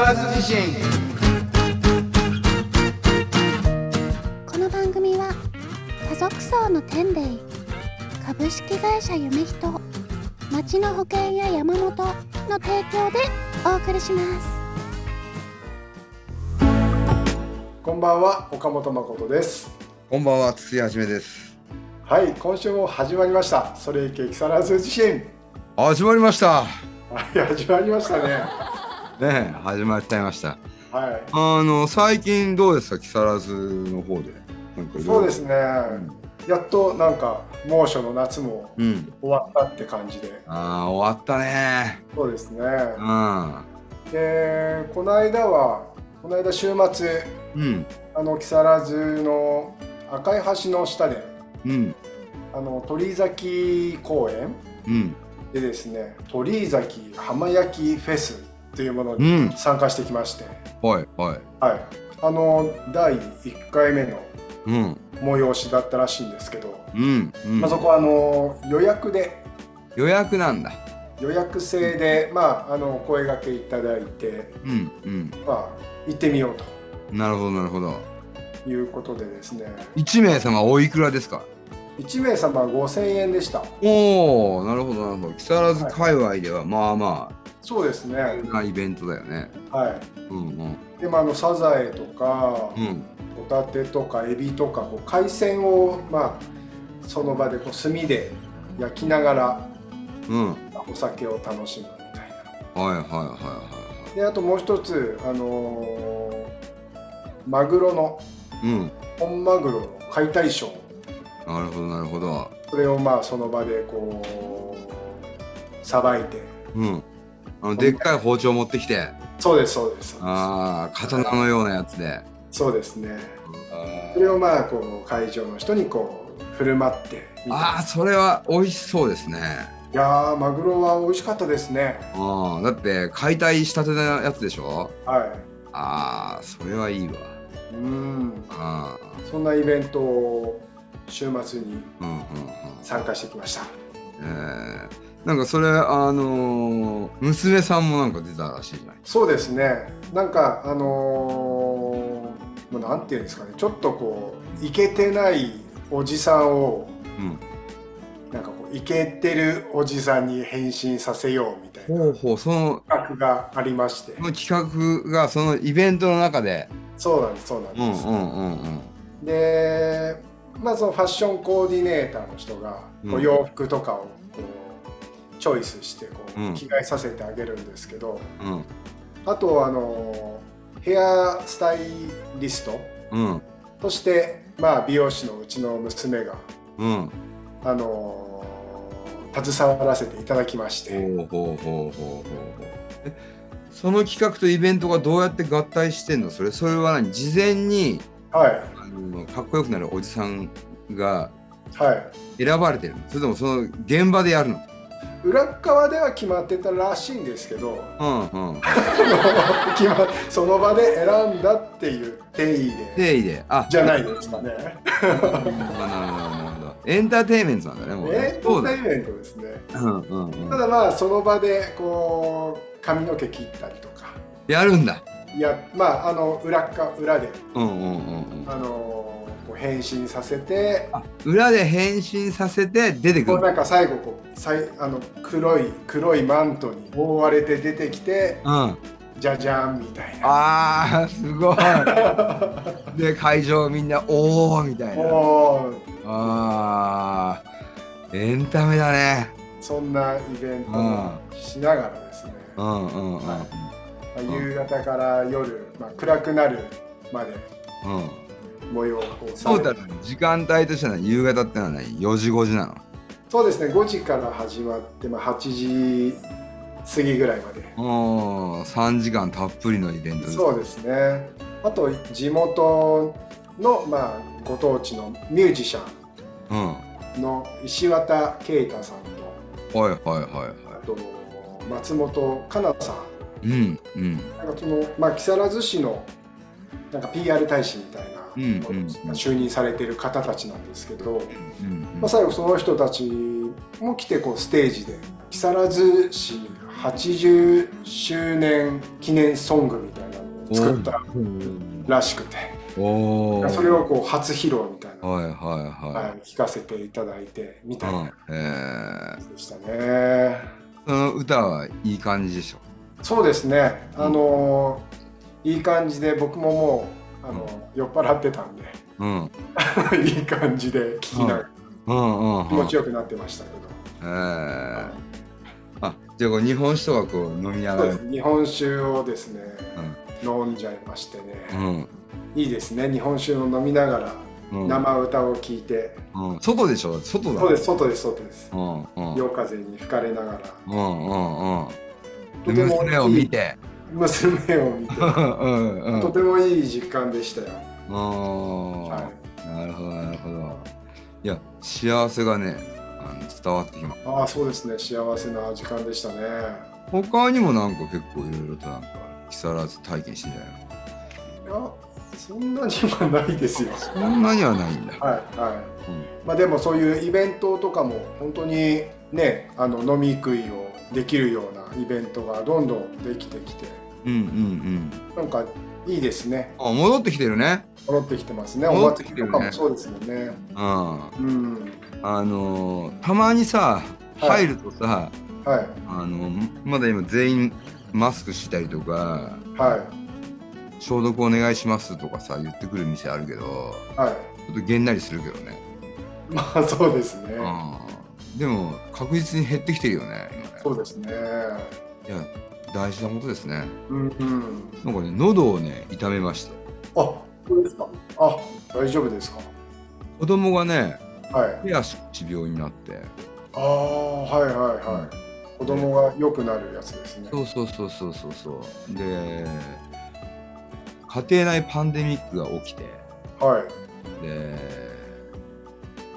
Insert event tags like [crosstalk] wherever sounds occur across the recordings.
更津地震。この番組は家族層の天霊株式会社夢人町の保険や山本の提供でお送りします。こんばんは岡本誠です。こんばんは筒井はじめです。はい今週も始まりました。それいけ木更津地震。始まりました。はい始まりましたねねえ始まっちゃいました。はい。あの最近どうですか？木更津の方で。そうですね、やっとなんか猛暑の夏もうん。終わったって感じで。ああ終わったね。そうですね。うん。でこの間はこの間週末うん。あの木更津の赤い橋の下でうん。あの鳥居崎公園うん。でですね鳥居崎浜焼きフェスっていうものうにん。参加してきまして、はいはい。はい。あの第1回目のうん。催しだったらしいんですけど、うんうん。まあ、そこはあの予約で。予約なんだ。予約制で、まあ、あの声掛けいただいて、うんうん。まあ、行ってみようなるほどなるほど。ということでですね。1名様おいくらですか？1名様5000円でした。おおなるほどなるほど。木更津界隈ではまあまそうですね。イベントだよね。はい。うんうん。でもあのサザエとか、うん。ホタテとかエビとかこう海鮮を、まあ、その場でこう炭で焼きながらうん。お酒を楽しむみたいな。はいはいはいはであともう一つあのーマグロのうん。本マグロの解体ショー。なるほどなるほど。それをまあその場でこうさばいてうんあのでっかい包丁持ってきて。そうですそうです。ああ刀のようなやつで。そうですね。あそれをまあこう会場の人にこう振る舞ってあーそれは美味しそうですね。いやーマグロは美味しかったですね。ああだって解体したてのやつでしょ？はああそれはいいわ。いうん。あそんなイベントを週末にあうんうんうん。参加してきました。えー、なんかそれあのー娘さんもなんか出たらしいじゃない？そうですね。なんかあのーまあなんていうんですかね。ちょっとこうイケてないおじさんをうん。なんかこうイケてるおじさんに変身させようみたいなほうほうその企画がありまして。その企画がそのイベントの中で。そうなんですそうなんです、うんうんうん。うんでまあそのファッションコーディネーターの人がこうん。う洋服とかをチョイスしてこううん。着替えさせてあげるんですけど、うん。あとあのヘアスタイリストうん。として、まあ、美容師のうちの娘が、うん。あの携わらせていただきまして、その企画とイベントがどうやって合体してんの？それそれは何？事前にはい。あのかっこよくなるおじさんがはい。選ばれてるの？それともその現場でやるの？裏側では決まってたらしいんですけどうんうん。[laughs] その場で選んだっていう定義で。定位で。あ。じゃないですかね。なるほどエンターテインメントなんだねもうね。エンターテインメントですね。うんうんうん。ただまあその場でこう髪の毛切ったりとか。やるんだ。いやまああの裏っか裏で。うんうんうんうん。あのこう変身させてあ裏で変身させて出てくる。こうなんか最後こうさいあの黒い黒いマントに覆われて出てきてうん。じゃじゃんみたいな。あーすごい。[laughs] で会場みんなおおみたいな。もうあーエンタメだね。そんなイベントをしながらですね、うんうんうん。はい。まあ、夕方から夜、まあ、暗くなるまでうん模様をこうトータル時間帯としては夕方ってのは何4時5時なの。そうですね5時から始まって、まあ、8時過ぎぐらいまで。うん3時間たっぷりのイベントです。そうですね。あと地元の、まあ、ご当地のミュージシャうん。ンの石渡啓太さんとはいはいはいはあと松本香奈さん。いうんうん。なんかその、まあ、木更津市のなんか PR 大使みたいな、うんうんうん就任されてる方たちなんですけど、うんまあ、最後その人たちも来てこうステージで木更津市80周年記念ソングみたいなのを作ったらしくておおそれをこう初披露みたいな、はいはいははいい、聞かせていただいてみたいうんなえでしたね。その歌はいい感じでしょ？そうですね。あのいい感じで僕ももうあの、酔っ払ってたんで。うん。[laughs] いい感じで聞きながら。気持ちよくなってましたけど、えー、あじゃあ日本酒とかこう飲みながら。日本酒をですね、飲んじゃいましてね、うん。いいですね日本酒を飲みながらうん。生歌を聴いて、うん、外でしょ？外だ。そうです外です外です、うんうん。夜風に吹かれながら。うんうんうん。とても娘を見て娘を見て。うんうんとてもいい実感でしたよ、あはーなるほどなるほど。いや幸せがねあの伝わってきます。ああそうですね。幸せな時間でしたね。他にもなんか結構いろいろとなんか木更津体験してんじゃないの？いやそんなにはないですよ。そんなにはないんだ、はいはい、まあでもそういうイベントとかも本当にねあの飲み食いをできるようなイベントがどんどんできてきてうん、うんうん。なんかいいですね。あ戻ってきてるね。戻ってきてますね。お戻ってきてるね。祭りとかもそうですよね。うん。うん。あのーたまにさはい。入るとさ、はい。あのまだ今全員マスクしたりとかはい。消毒お願いしますとかさ言ってくる店あるけどはい。ちょっとげんなりするけどね、まあそうですね。うん、でも確実に減ってきてるよね今ね。そうですね。いや大事なことですね。うんうん。なんかね喉をね痛めました。あそうですか。あ大丈夫ですか。子供がねはい。手足口病になって。ああはいはいはい。子供が良くなるやつですね。そうそうそうそうそうそう。で家庭内パンデミックが起きて。はい。で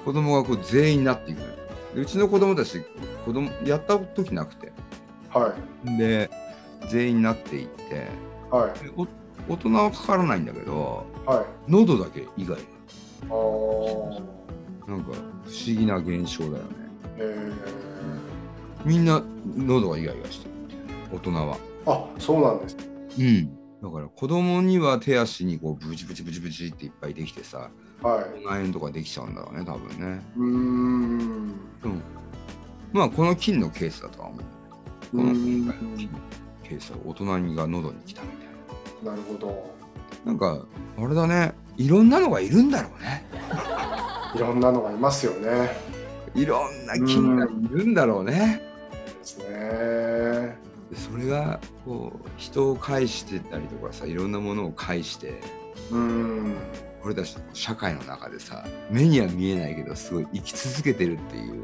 子供がこう全員になっていくのよ。でうちの子供たち子供やった時なくて。はい。で全員になっていってはい。大人はかからないんだけどはい。喉だけ以外。あー。なんか不思議な現象だよね。えみんな喉がイガイガしてる大人は。ー、あそうなんです。うん。だから子供には手足にこうブチブチブチブチっていっぱいできてさはい。肺炎とかできちゃうんだろうね多分ね。うーん。でもまあこの菌のケースだとは思う。うこのーん。今回の菌。のケースは大人が喉に来たみたいな。なるほど。なんかあれだね。いろんなのがいるんだろうね。いろんなのがいますよね。いろんな菌がいるんだろうね。ですね。でそれがこう人を介してたりとかさいろんなものを介してうーん。俺たちの社会の中でさ目には見えないけどすごい生き続けてるっていう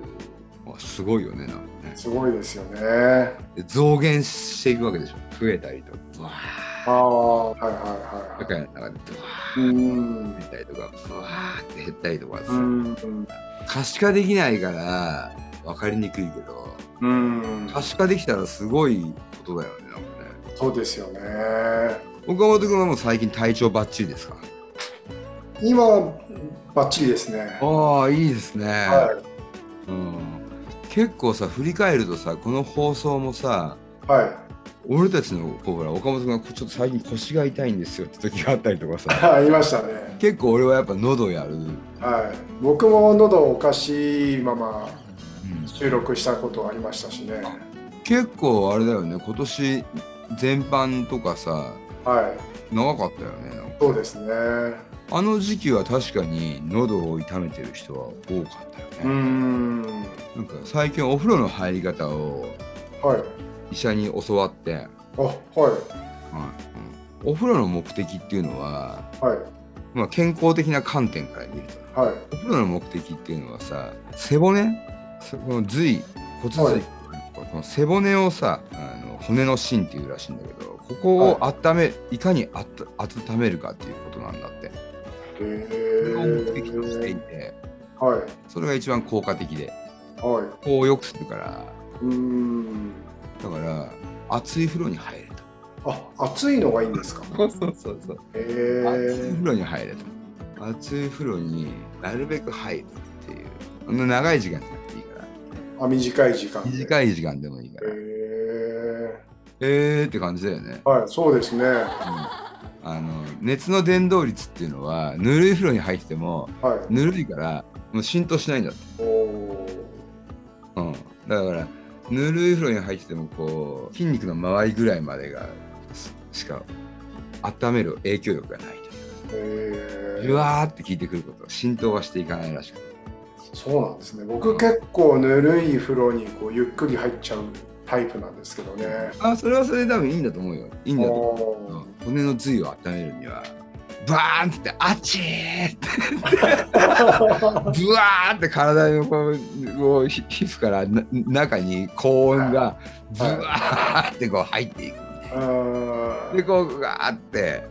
すごいよねなんかね。すごいですよね。で増減していくわけでしょ。増えたりとか。ああはいはいーはいはい。社会の中でブワうーん。ー減ったりとかブワーって減ったりとか可視化できないから分かりにくいけど。うん。可視化できたらすごいことだよねなんかね。そうですよね。岡本君はもう最近体調バッチリですか？今はバッチリですね。ああいいですね、はうん、結構さ振り返るとさこの放送もさいはい。俺たちのほら岡本君がちょっと最近腰が痛いんですよって時があったりとかさ。[laughs] ありましたね。結構俺はやっぱ喉やる、うん、はい。僕も喉おかしいまま収録したことありましたしね。結構あれだよね。今年全般とかさはい。長かったよねそうですねあの時期は確かに喉を痛めてる人は多かったよね、ん。なんか最近お風呂の入り方をはい。医者に教わって、はい。あはい。うん。お風呂の目的っていうのは、はい。まあ、健康的な観点から見ると。はい。お風呂の目的っていうのはさ背骨？そこの髄骨髄、はい。この背骨をさあの骨の芯っていうらしいんだけどここを温め、い、かにあった温めるかっていうことなんだってを目的としていえてはい。それが一番効果的ではい。ここを良くするからうーん。だから熱い風呂に入れと。あ暑いのがいいんですか？そうそうそうそう。へえ熱い風呂に入れと。熱い風呂になるべく入るっていう。そんな長い時間じゃなくていいから。あ短い時間で。短い時間でもいいかへら。ええーって感じだよね。はいそうですね。うんあの熱の伝導率っていうのはぬるい風呂に入ってもはい。ぬるいからもう浸透しないんだって、うん、だからぬるい風呂に入っててもこう筋肉の周りぐらいまでがししか温める影響力がないというへじゅわーって効いてくること浸透はしていかないらしく。てそうなんですね。僕結構ぬるい風呂にこうゆっくり入っちゃうタイプなんですけどね。あそれはそれで多分いいんだと思うよ。いいんだと思う、骨の髄を温めるにはバーンってあっちーって。ブワーって体のこう皮膚からな中に高温がブワーってこう入っていくみたいな。ーでこうガーって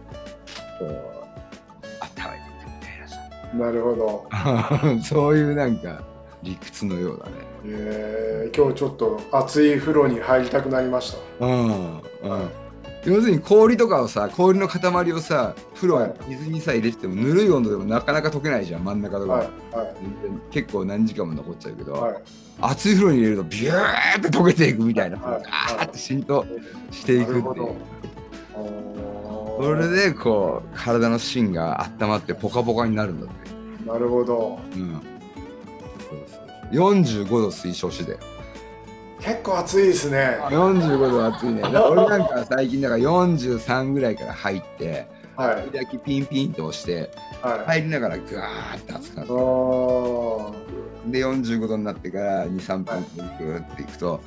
こう温めていくみたいなさ。なるほど。[laughs] そういうなんか理屈のようだね。えー。今日ちょっと熱い風呂に入りたくなりました。うんうん、要するに氷とかをさ氷の塊をさ風呂はい。水にさ入れててもぬるい温度でもなかなか溶けないじゃん真ん中とか、はいは全然結構何時間も残っちゃうけど、いはい。熱い風呂に入れるとビューって溶けていくみたいな、はいガーって浸透していくっていう。それでこう体の芯が温まってポカポカになるんだって、なるほど。うん、45度推奨して結構暑いですね。45度熱いね。俺なんか最近だから43ぐらいから入ってはい。ピンピンと押してはい、入りながらガーって熱くなってで45度になってから23分グーっていくと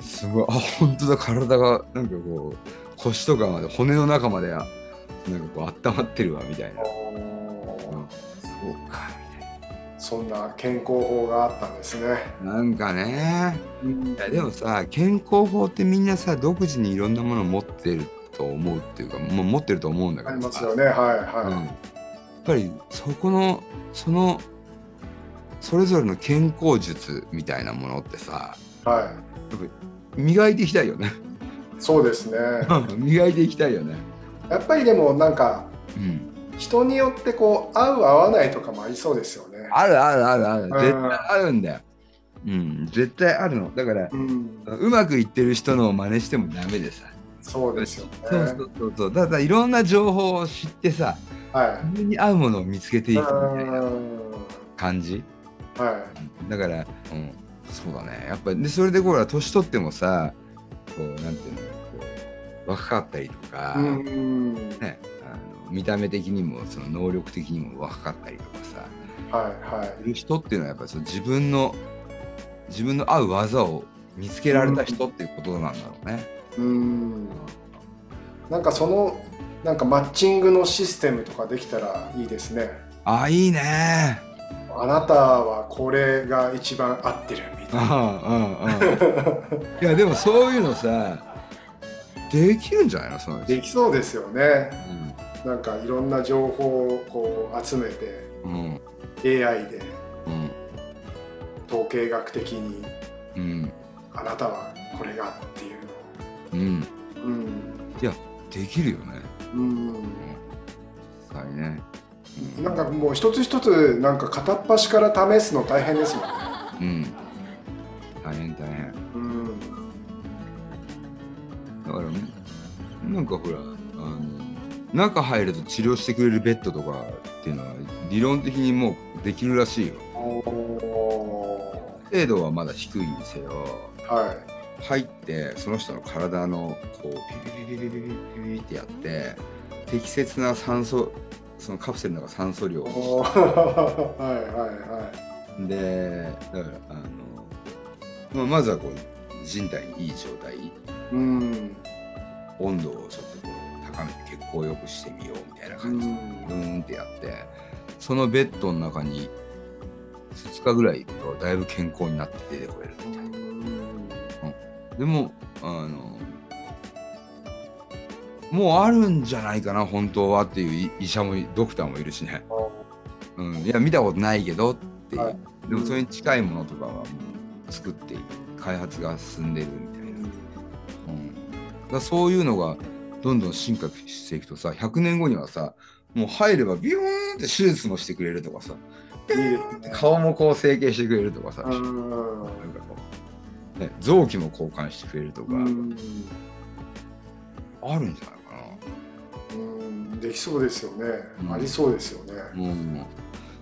すごいあ本当だ。体がなんかこう腰とかまで骨の中までなんかこう温まってるわみたいな、そうかそんな健康法があったんですね。ななんかねいやでもさ健康法ってみんなさ独自にいろんなものを持ってると思うっていうかもう持ってると思うんだけありますよね。はいうん、やはっぱりそこのそのそれぞれの健康術みたいなものってさい。は磨いていきたいよねい。そうですね。[laughs] 磨いていきたいよねやっぱりでもなんかうん人によってこう合う合わないとかもありそうですよね。あるあるあるある。ん。絶対あるんだよ。うん。絶対あるの。だからうん。うまくいってる人のを真似してもダメでさ。そうですよね。そうそうそうそう。だからいろんな情報を知ってさはい。自分に合うものを見つけていくみたいなうん。感じ。はだから、うん、そうだね。やっぱでそれでほら年取ってもさこうなんていうのこう若かったりとか、い。うん。ね、見た目的にもその能力的にも若かったりとかさはいはい。人っていうのはやっぱりその自分の自分の合う技を見つけられた人っていうことなんだろうね。うん。なんかそのなんかマッチングのシステムとかできたらいいですね。あいいね。あなたはこれが一番合ってるみたいな。うんうんうん。いやでもそういうのさできるんじゃないの？そのできそうですよね。なんかいろんな情報をこう集めてうんうん AI でうん統計学的にうんあなたはこれがっていううんのを。うん。できるよね。うん。実際ね。うんなんかもう一つ一つなんか片っ端から試すの大変ですもんね。うん。大変大変。うん。だからねなんかほらあの中入ると治療してくれるベッドとかっていうのは理論的にもうできるらしいよ。お精度はまだ低いにせよーはい。入ってその人の体のこうピピピピピピピピピってやって適切な酸素そのカプセルの中酸素量はいはいはい。でだからあの、まあ、まずはこう人体にいい状態うん。温度をちょっとこう高めて血行を良くしてみようみたいなう感じでん。ブーンってやってそのベッドの中に2日ぐらいだいぶ健康になって出てこれるみたいな。でもあのもうあるんじゃないかな本当はっていう医医者もドクターもいるしね、うん、いや見たことないけどっていう、はい。でもそれに近いものとかはもう作っている開発が進んでるみたいな、うん、だそういうのがどんどん進化していくとさ100年後にはさもう入ればビューンって手術もしてくれるとかさ。顔もこう整形してくれるとかさ、うん。なんかこう、ね、臓器も交換してくれるとか、うんあるんじゃないかうんできそうですよね、うんありそうですよね。な。うん、だ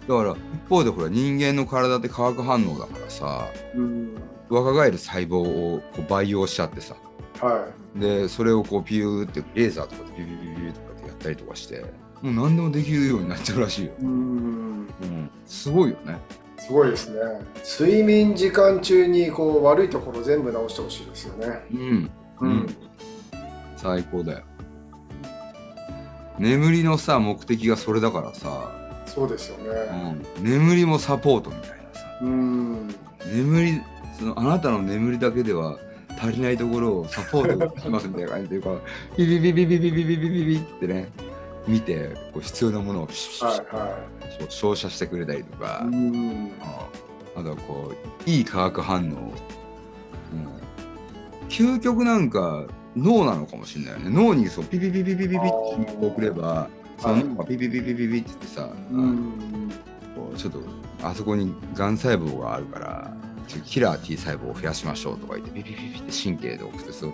から一方でほら人間の体って化学反応だからさうん、若返る細胞をこう培養しちゃってさはでそれをこうピューってレーザーとかでビュビュビュビュとかってやったりとかしてもう何でもできるようになっちゃうらしいよ。い。うん、うん、すごいよね。すごいですね。睡眠時間中にこう悪いところ全部直してほしいですよね。うん、ううん、最高だよ。眠りのさ目的がそれだからさ、そうですようね。ん、眠りもサポートみたいなさうん、眠りそのあなたの眠りだけでは足りないところをサポートしますみたいな感じでこう [laughs] ビビビビビビビビビビビってね見てこう必要なものを照射してくれたりとか、あとはこういい化学反応、究極なんか脳なのかもしれないよね脳にそうピピピピピピピって送ればその脳がピピピピピピってさ、こうちょっとあそこにがん細胞があるからキラー T 細胞を増やしましょうとか言ってピピピピって神経で送ってそう、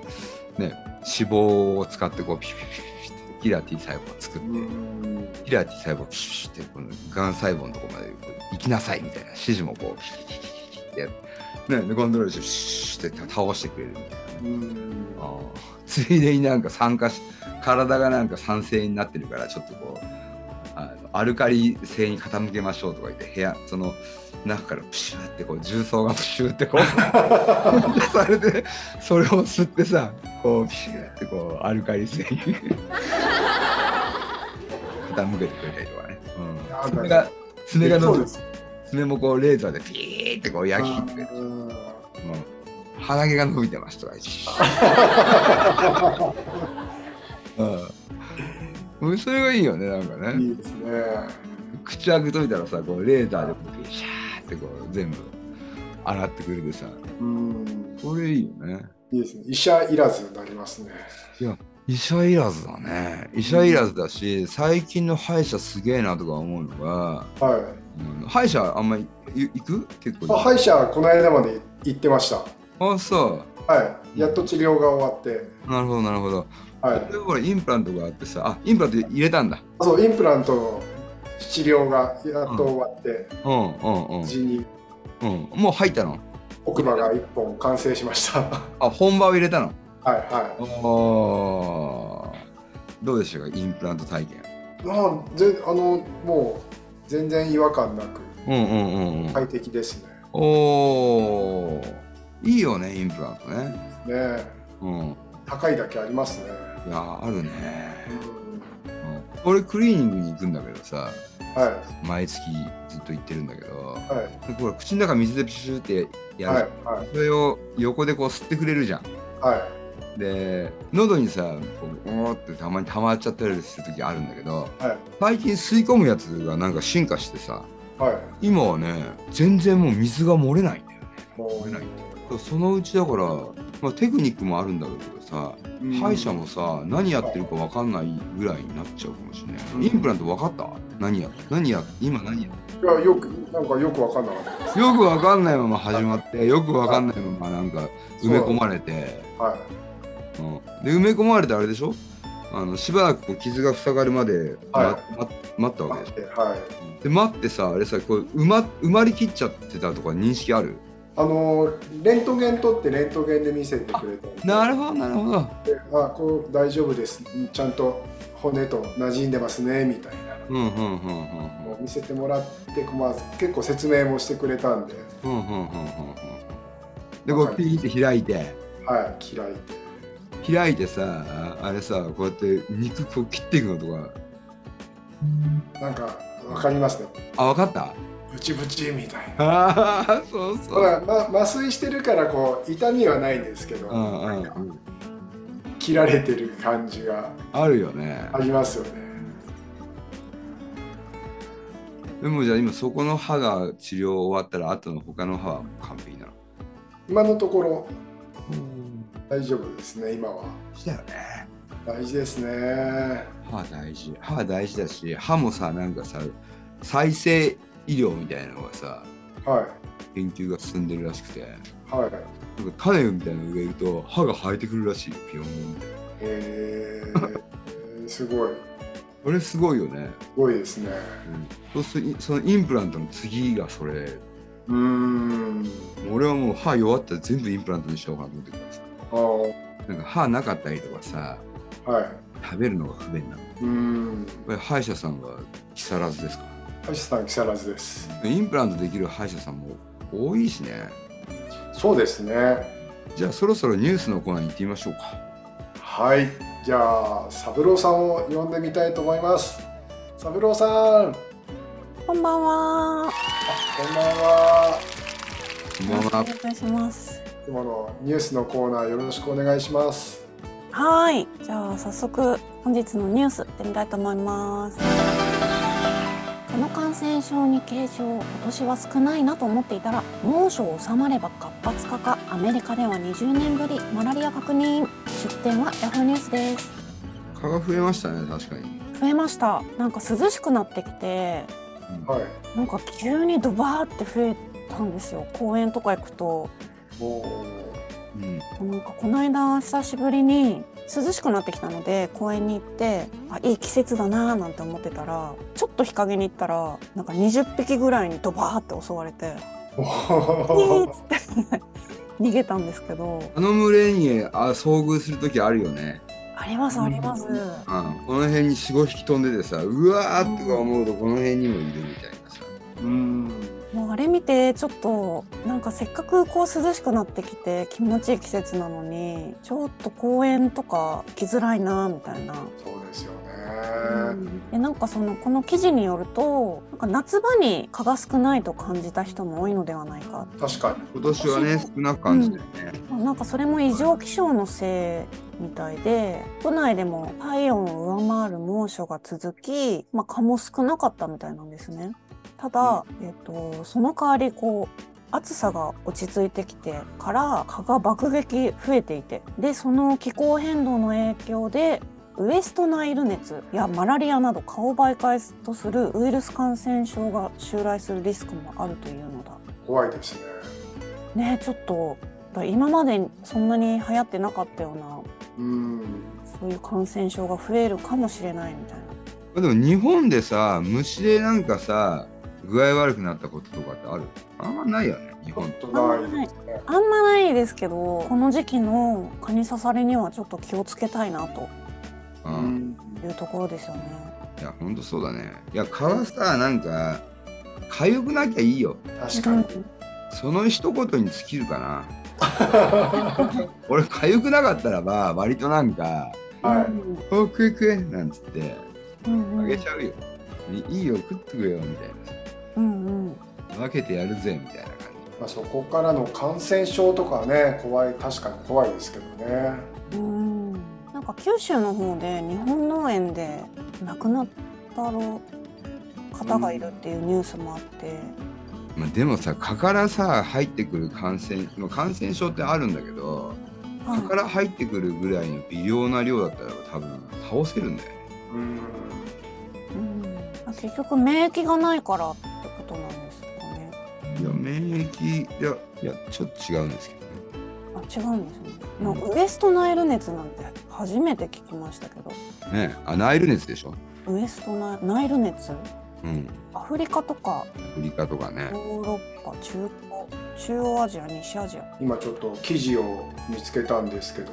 ね、脂肪を使ってこうピピピピピってキラー T 細胞を作って、キラー T 細胞をピシュッてこのがん細胞のところまで行きなさいみたいな指示もこうピピピピピってやって、ね、コントロールしてピシュッて倒してくれるみたいな。あついでになんか酸化し体がなんか酸性になってるからちょっとこうあのアルカリ性に傾けましょうとか言って部屋その中からプシューってこう重曹がプシューってこう [laughs] されてそれを吸ってさこうピシューってこうアルカリ性に。傾けてくれたりとかね、うん、爪が爪が伸びそうです。爪もこうレーザーでピーってこう焼き切って。くれてうん。鼻毛が伸びてますとか言って。[laughs] うんうん、それがいいよねなんかねいいですね。口開けといたらさこうレーザーでこうシャーってこう全部洗ってくれてさうん、これいいよねいいですね。医者いらずになりますね。医者いらずだね医者いらずだし最近の歯医者すげえなとか思うのが、はうん、歯医者あんまり行く？結い。構あ歯医者この間まで行ってました。あそはい。やっと治療が終わって。うなるほどなるほど、はい。インプラントがあってさあインプラント入れたんだ。そう、インプラントの治療がやっと終わって、うんうんうん。無事に。うん。もう入ったの？奥歯が一本完成しました。はあ本場を入れたの？いはおー。どうでしたか？インプラント体験。い。まあ、ぜあのもう全然違和感なく。うんうんうんうん、快適ですね。おー。いいよねインプラントね。ね。うん。高いだけありますね。いやあるね、ううん、俺クリーニングに行くんだけどさんはい。毎月ずっと行ってるんだけどはい。でこれ口の中水でプシューってやる、はいはい。それを横でこう吸ってくれるじゃん。はい。で喉にさこうおーってたまに溜まっちゃったりする時あるんだけどはい。最近吸い込むやつがなんか進化してさはい。今はね全然もう水が漏れないんだよね。も漏れないそのうちだから、まあ、テクニックもあるんだろうけどさうん。歯医者もさ何やってるか分かんないぐらいになっちゃうかもしれない、うん。インプラント分かった？何や何や今何やいやよくなんかよくわかんなかった。よく分かんないまま始まってよく分かんないままなんか埋め込まれて、はうん、で埋め込まれてあれでしょ？あのしばらく傷が塞がるまで、はまま待ったい。わけでしょ？はい。で待ってさあれさこう埋ま埋まりきっちゃってたとか認識ある？あのレントゲン取ってレントゲンで見せてくれたなるほどなるほど。であこう大丈夫です。ちゃんと骨と馴染んでますねみたいな。うんうんうんうんのを見せてもらって、まあ、結構説明もしてくれたんで、うんうんうんうんうん。でこうピーって開いて。はい、開いて。開いてさあれさこうやって肉こう切っていくのとか。なんかわかりますね。あ分かった？ブチブチみたいな。ああそうそう。まあ、ま麻酔してるからこう痛みはないんですけど、うんうんうん。切られてる感じがあるよね。ありますよね。でもじゃあ今そこの歯が治療終わったら後の他の歯は完璧なの？今のところ大丈夫ですね今は。したよね。大事ですね。歯大事。歯大事だし歯もさなんかさ再生医療みたいなのがさはい。研究が進んでるらしくてはい。なんか種みたいなの植えると歯が生えてくるらしいよピヨーン。ってえー、[laughs] すごい。これすごいよね、すごいですね。そうするとそのインプラントの次がそれ。うーん。俺はもう歯弱ったら全部インプラントにしようかなと思ってるからさ。あー。なんか歯なかったりとかさはい。食べるのが不便なの。うーん。歯医者さんは木更津ですか？橋さん木更津です。インプラントできる歯医者さんも多いしね。そうですね。じゃあそろそろニュースのコーナーに行ってみましょうか。はい。じゃあ三郎さんを呼んでみたいと思います。三郎さん。あこんばんは。こんばんは。こんばんは。お願いします。今のニュースのコーナーよろしくお願いします。はい。じゃあ早速本日のニュース行ってみたいと思います。この感染症に軽症、今年は少ないなと思っていたら、猛暑収まれば活発化か、アメリカでは20年ぶり、マラリア確認。出典はヤフーニュースです。蚊が増えましたね確かに増えました。なんか涼しくなってきて、はいなんか急にドバーって増えたんですよ。公園とか行くと。もうんなんかこの間久しぶりに涼しくなってきたので公園に行ってあいい季節だなーなんて思ってたらちょっと日陰に行ったらなんか20匹ぐらいにドバーって襲われてう「ヒーっつって [laughs] 逃げたんですけど。あの群れにあ遭遇する時あるよね、ありますあります。うん、この辺に45匹飛んでてさうわーってか思うとこの辺にもいるみたいなさ。うんもうあれ見てちょっとなんかせっかくこう涼しくなってきて気持ちいい季節なのにちょっと公園とか行きづらいなみたいな。そうですよね、でなんかそのこの記事によるとなんか夏場に蚊が少ないと感じた人も多いのではないか確かに今年はね少なく感じたよね、なんかそれも異常気象のせいみたいで都内でも体温を上回る猛暑が続き、まあ、蚊も少なかったみたいなんですね。ただ、えっと、その代わりこう暑さが落ち着いてきてから蚊が爆撃増えていてでその気候変動の影響でウエストナイル熱やマラリアなど蚊を媒介とするウイルス感染症が襲来するリスクもあるというのだ。怖いですねねちょっとだ今までそんなに流行ってなかったようなうんそういう感染症が増えるかもしれないみたいな。でも日本でさ虫でなんかさ具合悪くなったこととかってある？あんまないよね日本。っとないですね。あんまないですけどこの時期の蚊に刺されにはちょっと気をつけたいなとううん。んいうところですよね。いやほんとそうだね。いや蚊はさなんか痒くなきゃいいよ。確かに。その一言に尽きるかな。[laughs] 俺痒くなかったらば割となんかは「お食え食え」なんつってうんうん。あげちゃうよ、いいいよ食ってくれよみたいな。さうんうん。分けてやるぜみたいな感い、まあ、そこからの感染症とかはね怖い確かに怖いですけどね。うん。なんか九州の方で日本農園で亡くなったろ方がいるっていうニュースもあって、じ、まあ、でもさ蚊からさ入ってくる感染まあ感染症ってあるんだけどはい。蚊から入ってくるぐらいの微量な量だったら多分倒せるんだよね。うん。うん。結局免疫がないからいやいやちょっと違うんですけどね。あ違うんですね。なんかウエストナイル熱なんて初めて聞きましたけど、ねあナイル熱でしょ？ウエストナイナイル熱？うん。アフリカとか？アフリカとかね。ヨーロッパ、中東、中央アジア、西アジア。今ちょっと記事を見つけたんですけど。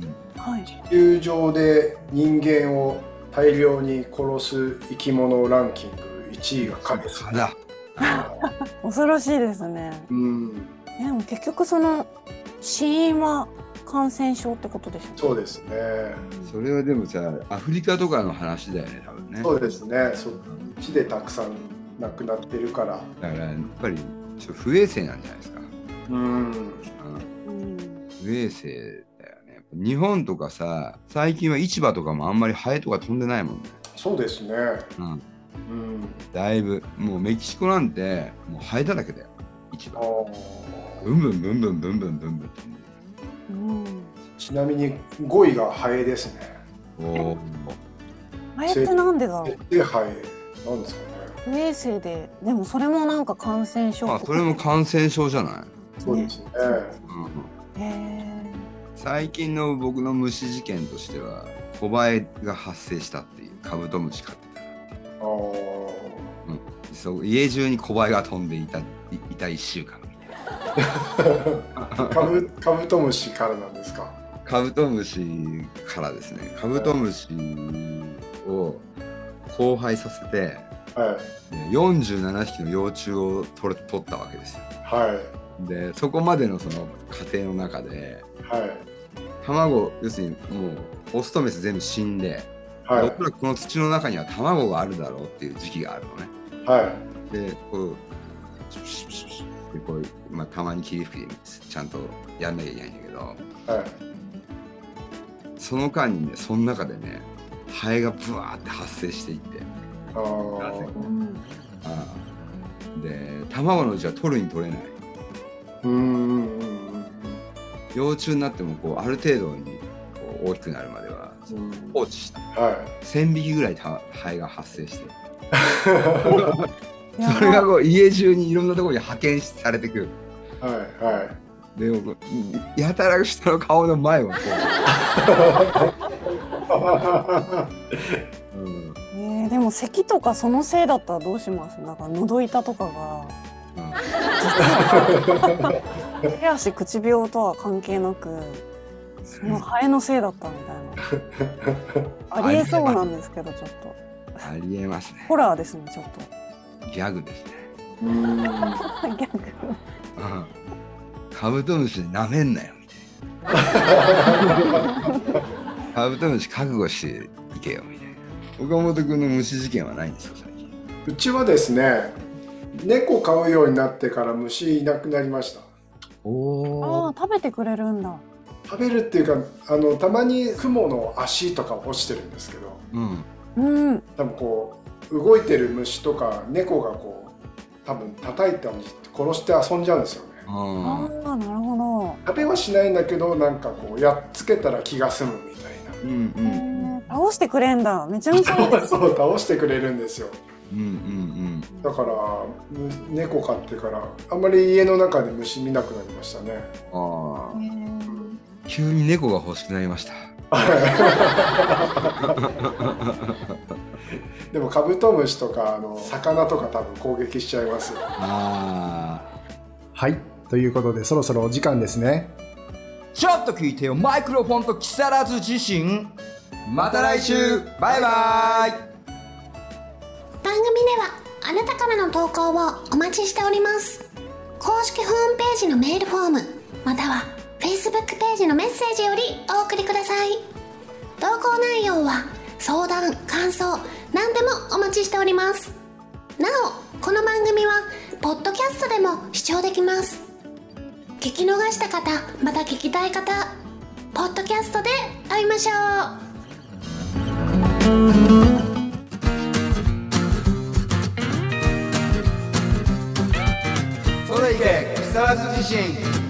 うん。はい。地球上で人間を大量に殺す生き物ランキング1位が蚊です蚊だ恐ろしいですね。うん。えでも結局その死因は感染症ってことですよね。そうですね。それはでもさアフリカとかの話だよね多分ね。そうですね。そっちでたくさん亡くなってるから。だからやっぱりちょっと不衛生なんじゃないですか、うん。不衛生だよね。日本とかさ最近は市場とかもあんまりハエとか飛んでないもんね、そうですね。うん、うんだいぶもうメキシコなんてもうハエだらけだよ市あ場ーブンブンブンブンブンブンブンブン飛んでうん。ちなみに5位がハエですねるおーあれってなんでだろう。でハエなんですかね不衛生ででもそれもなんか感染症あそれも感染症じゃない、そうですね。うんへえ最近の僕の虫事件としては小バエが発生したっていうカブトムシ飼ってたあーそう家中に小バエが飛んでいたいいた1週間。みたいなカブカブトムシからなんですか？カブトムシからですね。カブトムシを交配させてはい。で47匹の幼虫を取れ取ったわけですよ。はい。でそこまでのその過程の中ではい。卵要するにもうオスとメス全部死んで、はおそらくこの土の中には卵があるだろうっていう時期があるのね。いはい。でこうでこう、まあ、たまに霧吹きでちゃんとやんなきゃいけないんだけどはいその間にねその中でねハエがブワーって発生していってああで卵のうちは取るに取れないうん幼虫になってもこうある程度にこう大きくなるまでは放置したは1000匹ぐらいハエが発生して [laughs] それがこう家中にいろんなところに派遣されてくる。いはいはい。でもこうやたら人の顔の前をこう、うん。えーでも咳とかそのせいだったらどうします？なんか喉痛とかが。うん。手足口病とは関係なくそのハエのせいだったみたいな。[laughs] ありえそうなんですけどちょっとありえますね。ホラーですねちょっギャグですね、うん。と逆うん、カブトムシなめんなよみたいな。カブトムシ覚悟していけよみたいな。岡本君の虫事件はないんですか最近。うちはですね猫飼うようになってから虫いなくなりました。おああ食べてくれるんだ。食べるっていうかあのたまにクモの足とか落ちてるんですけど。うんうん。多分こう動いてる虫とか猫がこう多分叩いたり殺して遊んじゃうんですよね。あああなるほど。食べはしないんだけどなんかこうやっつけたら気が済むみたいーうんうんへー倒してくれんだ。めちゃめちゃ [laughs] そう倒してくれるんですよ。うんうんだからむ猫飼ってからあんまり家の中で虫見なくなりましたね。うんああ急に猫が欲しくなりました [laughs] でもカブトムシとかあの魚とか多分攻撃しちゃいますはい。ということで、そろそろお時間ですね。ちょっと聞いてよ。マイクロフォンと木更津自身また来週。バイバイ。番組ではあなたからの投稿をお待ちしております。公式ホームページのメールフォームまたは Facebook ページのメッセージよりお送りください。投稿内容は相談感想何でもお待ちしております。なおこの番組はポッドキャストでも視聴できます。聞き逃した方また聞きたい方ポッドキャストで会いましょう。それいけ木更津自身